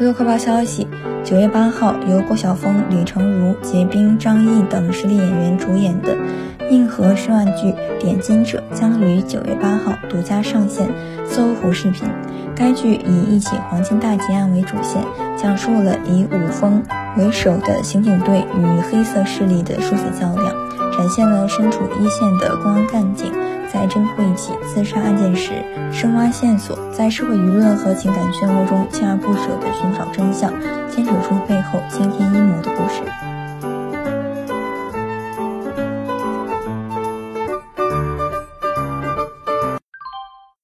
娱乐快报消息：九月八号，由郭晓峰、李成儒、杰斌、张译等实力演员主演的硬核失望剧《点金者》将于九月八号独家上线搜狐视频。该剧以一起黄金大劫案为主线，讲述了以武峰为首的刑警队与黑色势力的殊死较量，展现了身处一线的公安干警。自杀案件时，深挖线索，在社会舆论和情感漩涡中锲而不舍地寻找真相，牵扯出背后惊天阴谋的故事。